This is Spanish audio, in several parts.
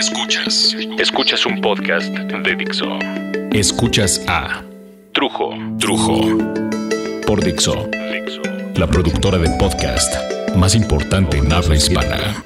Escuchas. Escuchas un podcast de Dixo. Escuchas a Trujo. Trujo. Por Dixo. La productora de podcast más importante en habla hispana.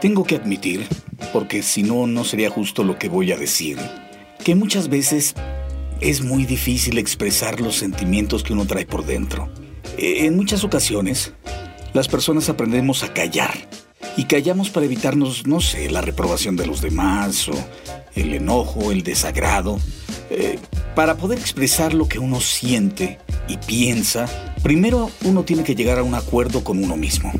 Tengo que admitir, porque si no, no sería justo lo que voy a decir, que muchas veces es muy difícil expresar los sentimientos que uno trae por dentro. E, en muchas ocasiones, las personas aprendemos a callar. Y callamos para evitarnos, no sé, la reprobación de los demás o el enojo, el desagrado. Eh, para poder expresar lo que uno siente y piensa, primero uno tiene que llegar a un acuerdo con uno mismo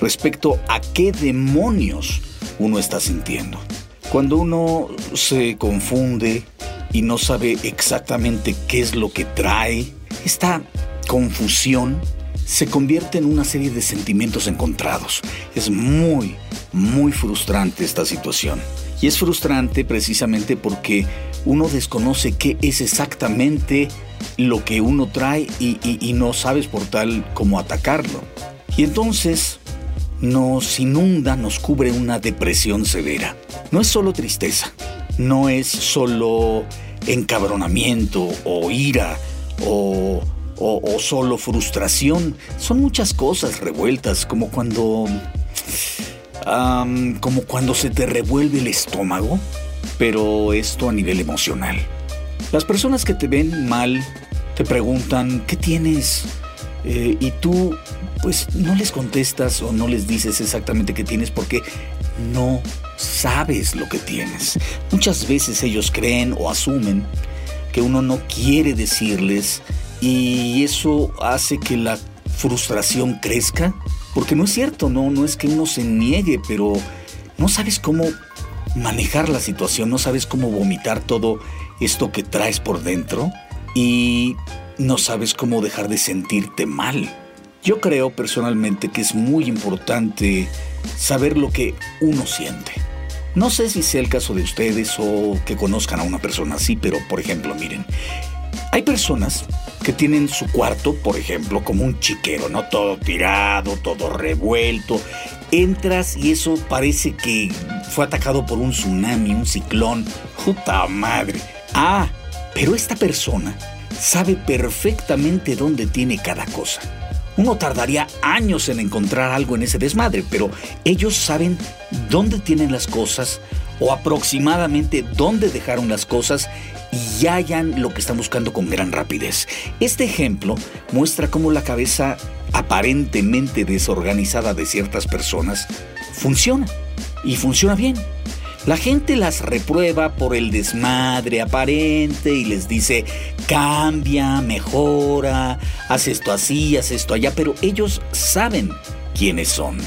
respecto a qué demonios uno está sintiendo. Cuando uno se confunde y no sabe exactamente qué es lo que trae, esta confusión se convierte en una serie de sentimientos encontrados. Es muy, muy frustrante esta situación. Y es frustrante precisamente porque uno desconoce qué es exactamente lo que uno trae y, no sabes por tal cómo atacarlo. Y entonces nos inunda, nos cubre una depresión severa. No es solo tristeza, no es solo encabronamiento o ira o o, solo frustración. Son muchas cosas revueltas, como cuando... como cuando se te revuelve el estómago, pero esto a nivel emocional. Las personas que te ven mal te preguntan, ¿qué tienes? Eh, y tú, pues, no les contestas o no les dices exactamente qué tienes porque no sabes lo que tienes. Muchas veces ellos creen o asumen que uno no quiere decirles y eso hace que la frustración crezca, porque no es cierto, no, no es que uno se niegue, pero no sabes cómo manejar la situación, no sabes cómo vomitar todo esto que traes por dentro y no sabes cómo dejar de sentirte mal. Yo creo personalmente que es muy importante saber lo que uno siente. No sé si sea el caso de ustedes o que conozcan a una persona así, pero por ejemplo, miren, hay personas que tienen su cuarto, por ejemplo, como un chiquero, ¿no? Todo tirado, todo revuelto. Entras y eso parece que fue atacado por un tsunami, un ciclón. ¡Puta madre! Ah, pero esta persona sabe perfectamente dónde tiene cada cosa. Uno tardaría años en encontrar algo en ese desmadre, pero ellos saben dónde tienen las cosas o aproximadamente dónde dejaron las cosas y hallan lo que están buscando con gran rapidez. Este ejemplo muestra cómo la cabeza aparentemente desorganizada de ciertas personas funciona y funciona bien. La gente las reprueba por el desmadre aparente y les dice, cambia, mejora, haz esto así, haz esto allá, pero ellos saben quiénes son.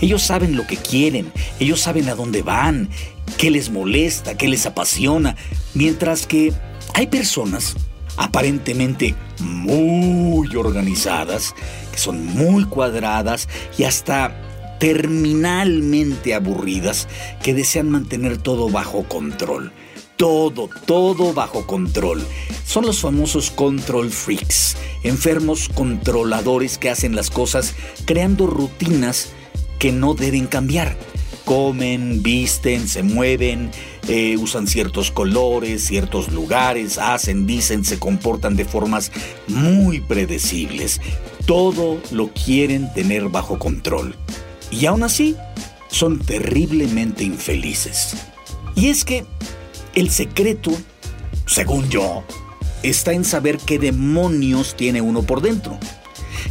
Ellos saben lo que quieren, ellos saben a dónde van, qué les molesta, qué les apasiona, mientras que hay personas aparentemente muy organizadas, que son muy cuadradas y hasta terminalmente aburridas, que desean mantener todo bajo control. Todo, todo bajo control. Son los famosos control freaks, enfermos controladores que hacen las cosas creando rutinas que no deben cambiar comen, visten, se mueven, eh, usan ciertos colores, ciertos lugares, hacen, dicen, se comportan de formas muy predecibles. Todo lo quieren tener bajo control. Y aún así, son terriblemente infelices. Y es que el secreto, según yo, está en saber qué demonios tiene uno por dentro.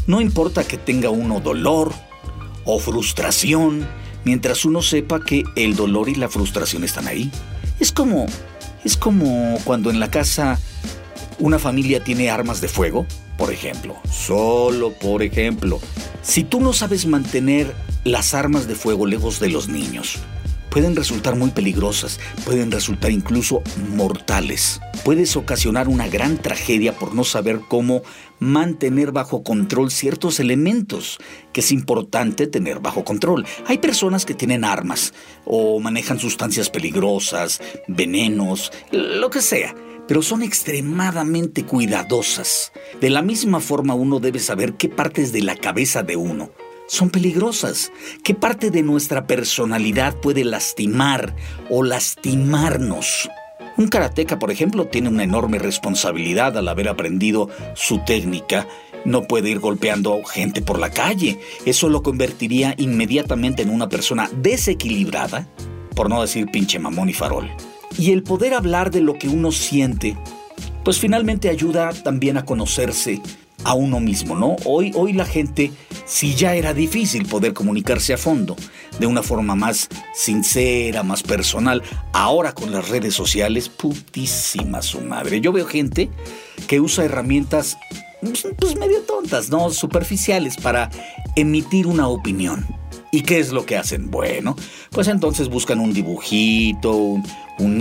No importa que tenga uno dolor o frustración, mientras uno sepa que el dolor y la frustración están ahí. Es como es como cuando en la casa una familia tiene armas de fuego, por ejemplo, solo por ejemplo. Si tú no sabes mantener las armas de fuego lejos de los niños, pueden resultar muy peligrosas, pueden resultar incluso mortales. Puedes ocasionar una gran tragedia por no saber cómo mantener bajo control ciertos elementos que es importante tener bajo control. Hay personas que tienen armas o manejan sustancias peligrosas, venenos, lo que sea pero son extremadamente cuidadosas. De la misma forma uno debe saber qué partes de la cabeza de uno son peligrosas? ¿Qué parte de nuestra personalidad puede lastimar o lastimarnos? Un karateca, por ejemplo, tiene una enorme responsabilidad al haber aprendido su técnica. No puede ir golpeando gente por la calle. Eso lo convertiría inmediatamente en una persona desequilibrada, por no decir pinche mamón y farol. Y el poder hablar de lo que uno siente, pues finalmente ayuda también a conocerse a uno mismo, ¿no? Hoy, hoy la gente, si ya era difícil poder comunicarse a fondo, de una forma más sincera, más personal, ahora con las redes sociales, putísima su madre. Yo veo gente que usa herramientas pues, medio tontas, ¿no? Superficiales para emitir una opinión. ¿Y qué es lo que hacen? Bueno, pues entonces buscan un dibujito, un, un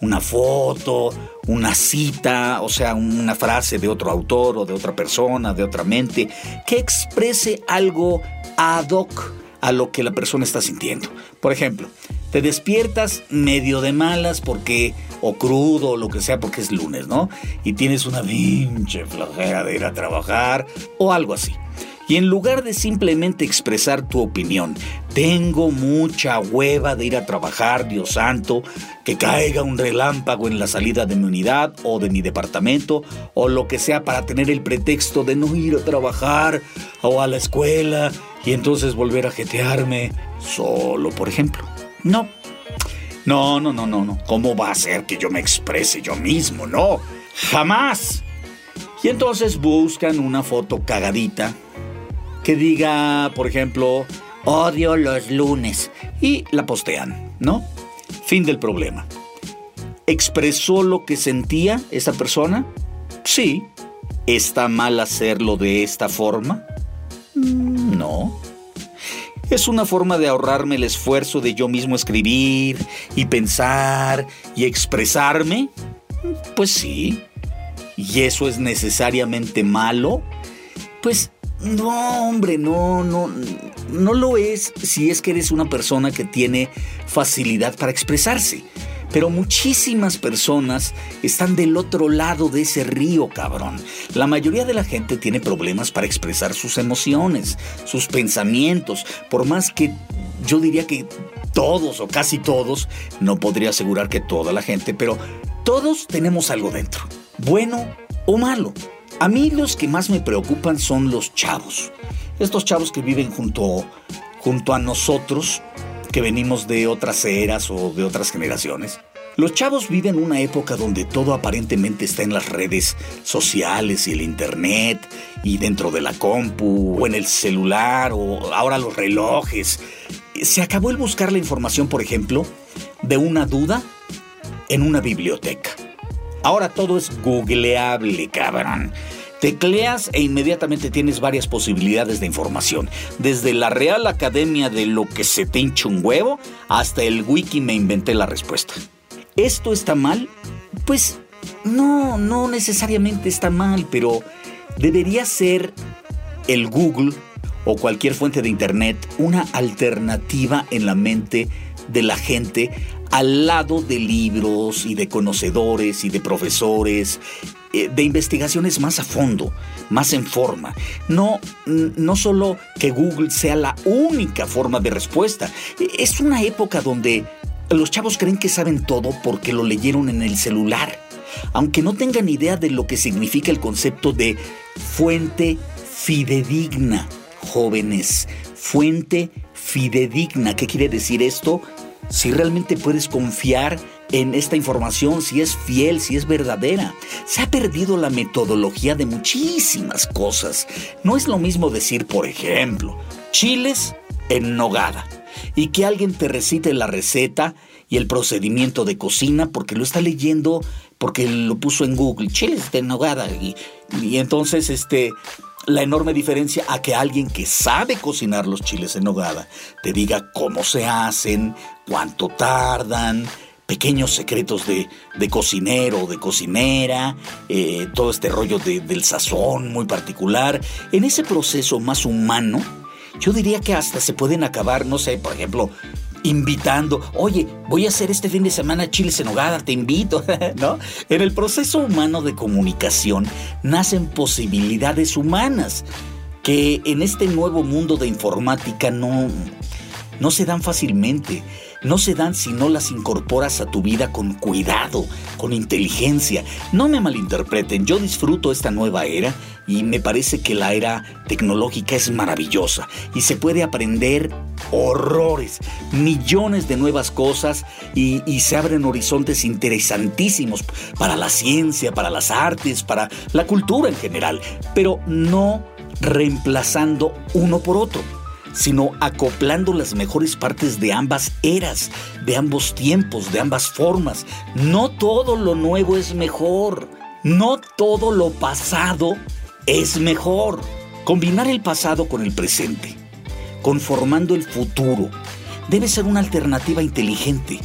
una foto, una cita, o sea, una frase de otro autor o de otra persona, de otra mente, que exprese algo ad hoc a lo que la persona está sintiendo. Por ejemplo, te despiertas medio de malas porque, o crudo, o lo que sea, porque es lunes, ¿no? Y tienes una pinche flojera de ir a trabajar, o algo así. Y en lugar de simplemente expresar tu opinión, tengo mucha hueva de ir a trabajar, Dios santo, que caiga un relámpago en la salida de mi unidad o de mi departamento o lo que sea para tener el pretexto de no ir a trabajar o a la escuela y entonces volver a jetearme solo, por ejemplo. No. No, no, no, no, no. ¿Cómo va a ser que yo me exprese yo mismo? No. Jamás. Y entonces buscan una foto cagadita que diga, por ejemplo, odio los lunes y la postean, ¿no? Fin del problema. ¿Expresó lo que sentía esa persona? Sí. ¿Está mal hacerlo de esta forma? Mm, no. Es una forma de ahorrarme el esfuerzo de yo mismo escribir y pensar y expresarme. Pues sí. ¿Y eso es necesariamente malo? Pues no, hombre, no, no, no lo es si es que eres una persona que tiene facilidad para expresarse. Pero muchísimas personas están del otro lado de ese río, cabrón. La mayoría de la gente tiene problemas para expresar sus emociones, sus pensamientos, por más que yo diría que todos o casi todos, no podría asegurar que toda la gente, pero todos tenemos algo dentro, bueno o malo. A mí los que más me preocupan son los chavos. Estos chavos que viven junto, junto a nosotros, que venimos de otras eras o de otras generaciones. Los chavos viven una época donde todo aparentemente está en las redes sociales y el internet y dentro de la compu o en el celular o ahora los relojes. Se acabó el buscar la información, por ejemplo, de una duda en una biblioteca. Ahora todo es googleable, cabrón. Tecleas e inmediatamente tienes varias posibilidades de información, desde la Real Academia de lo que se te hincha un huevo hasta el wiki me inventé la respuesta. ¿Esto está mal? Pues no, no necesariamente está mal, pero debería ser el Google o cualquier fuente de Internet una alternativa en la mente de la gente al lado de libros y de conocedores y de profesores, eh, de investigaciones más a fondo, más en forma. No, no solo que Google sea la única forma de respuesta. Es una época donde los chavos creen que saben todo porque lo leyeron en el celular, aunque no tengan idea de lo que significa el concepto de fuente fidedigna, jóvenes. Fuente fidedigna. ¿Qué quiere decir esto? si realmente puedes confiar en esta información, si es fiel, si es verdadera. Se ha perdido la metodología de muchísimas cosas. No es lo mismo decir, por ejemplo, chiles en nogada y que alguien te recite la receta y el procedimiento de cocina porque lo está leyendo, porque lo puso en Google, chiles de nogada y entonces este la enorme diferencia a que alguien que sabe cocinar los chiles en nogada te diga cómo se hacen, cuánto tardan, pequeños secretos de, cocinero o de cocinera, eh, todo este rollo del sazón muy particular. En ese proceso más humano, yo diría que hasta se pueden acabar, no sé, por ejemplo, invitando, oye, voy a hacer este fin de semana chiles en hogada, te invito, ¿no? En el proceso humano de comunicación nacen posibilidades humanas. que en este nuevo mundo de informática no, no se dan fácilmente. No se dan si no las incorporas a tu vida con cuidado, con inteligencia. No me malinterpreten, yo disfruto esta nueva era y me parece que la era tecnológica es maravillosa y se puede aprender horrores, millones de nuevas cosas y, se abren horizontes interesantísimos para la ciencia, para las artes, para la cultura en general, pero no reemplazando uno por otro sino acoplando las mejores partes de ambas eras, de ambos tiempos, de ambas formas. No todo lo nuevo es mejor, no todo lo pasado es mejor. Combinar el pasado con el presente, conformando el futuro, debe ser una alternativa inteligente.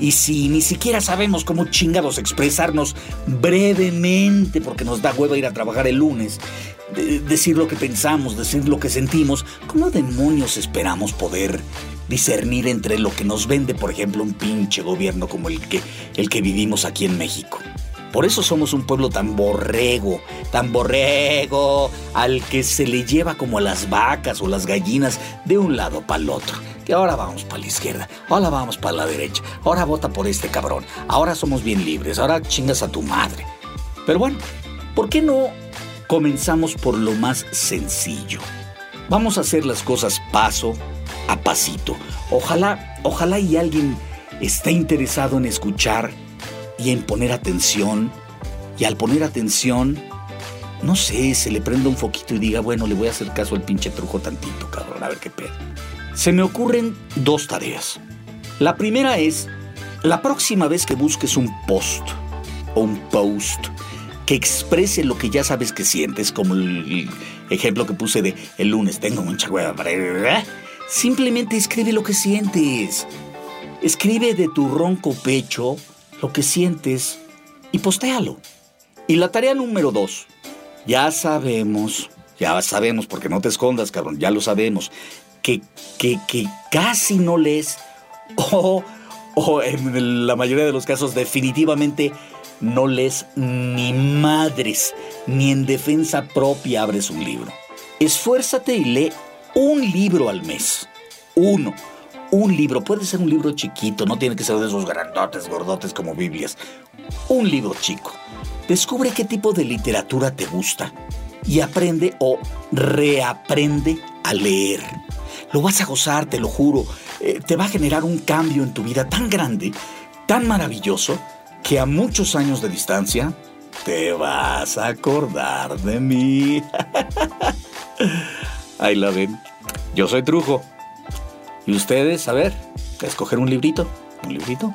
Y si ni siquiera sabemos cómo chingados expresarnos brevemente, porque nos da hueva ir a trabajar el lunes, decir lo que pensamos, decir lo que sentimos, ¿cómo demonios esperamos poder discernir entre lo que nos vende, por ejemplo, un pinche gobierno como el que, el que vivimos aquí en México? Por eso somos un pueblo tan borrego, tan borrego, al que se le lleva como a las vacas o las gallinas de un lado para el otro. Que ahora vamos para la izquierda, ahora vamos para la derecha, ahora vota por este cabrón, ahora somos bien libres, ahora chingas a tu madre. Pero bueno, ¿por qué no comenzamos por lo más sencillo. Vamos a hacer las cosas paso a pasito. Ojalá, ojalá y alguien esté interesado en escuchar y en poner atención. Y al poner atención, no sé, se le prenda un foquito y diga, bueno, le voy a hacer caso al pinche trujo tantito, cabrón, a ver qué pedo. Se me ocurren dos tareas. La primera es, la próxima vez que busques un post o un post que exprese lo que ya sabes que sientes, como el ejemplo que puse de el lunes tengo mucha hueva. Simplemente escribe lo que sientes. Escribe de tu ronco pecho lo que sientes y postéalo. Y la tarea número dos. Ya sabemos, ya sabemos, porque no te escondas, cabrón, ya lo sabemos, que, que, que casi no lees o, o en la mayoría de los casos definitivamente no lees ni madres, ni en defensa propia abres un libro. Esfuérzate y lee un libro al mes. Uno. Un libro. Puede ser un libro chiquito, no tiene que ser de esos grandotes, gordotes como Biblias. Un libro chico. Descubre qué tipo de literatura te gusta y aprende o reaprende a leer. Lo vas a gozar, te lo juro. Eh, te va a generar un cambio en tu vida tan grande, tan maravilloso, que a muchos años de distancia te vas a acordar de mí. Ahí la ven. Yo soy Trujo. Y ustedes, a ver, escoger un librito. ¿Un librito?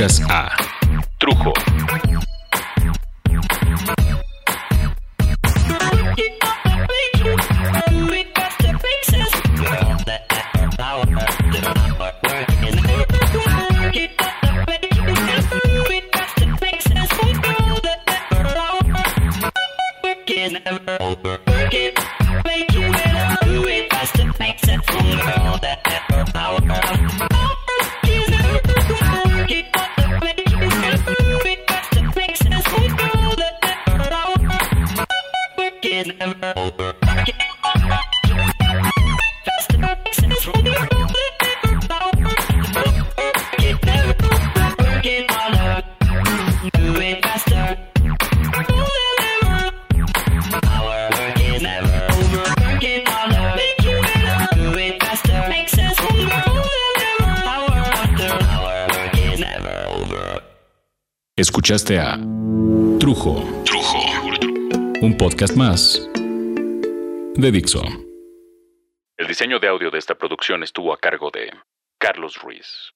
escuchas a ah. Escuchaste a Trujo. Trujo. Un podcast más de Dixo. El diseño de audio de esta producción estuvo a cargo de Carlos Ruiz.